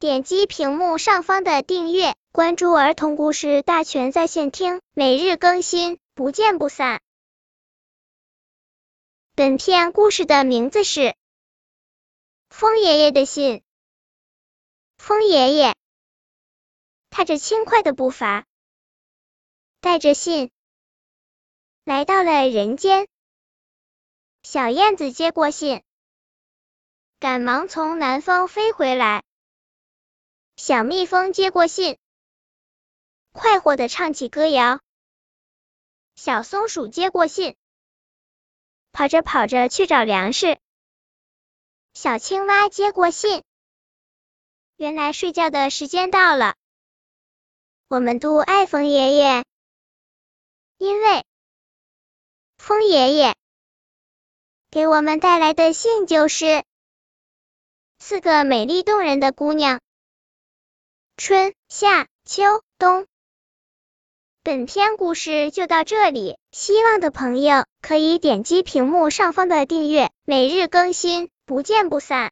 点击屏幕上方的订阅，关注儿童故事大全在线听，每日更新，不见不散。本片故事的名字是《风爷爷的信》。风爷爷踏着轻快的步伐，带着信来到了人间。小燕子接过信。赶忙从南方飞回来，小蜜蜂接过信，快活的唱起歌谣。小松鼠接过信，跑着跑着去找粮食。小青蛙接过信，原来睡觉的时间到了。我们都爱风爷爷，因为风爷爷给我们带来的信就是。四个美丽动人的姑娘，春夏秋冬。本篇故事就到这里，希望的朋友可以点击屏幕上方的订阅，每日更新，不见不散。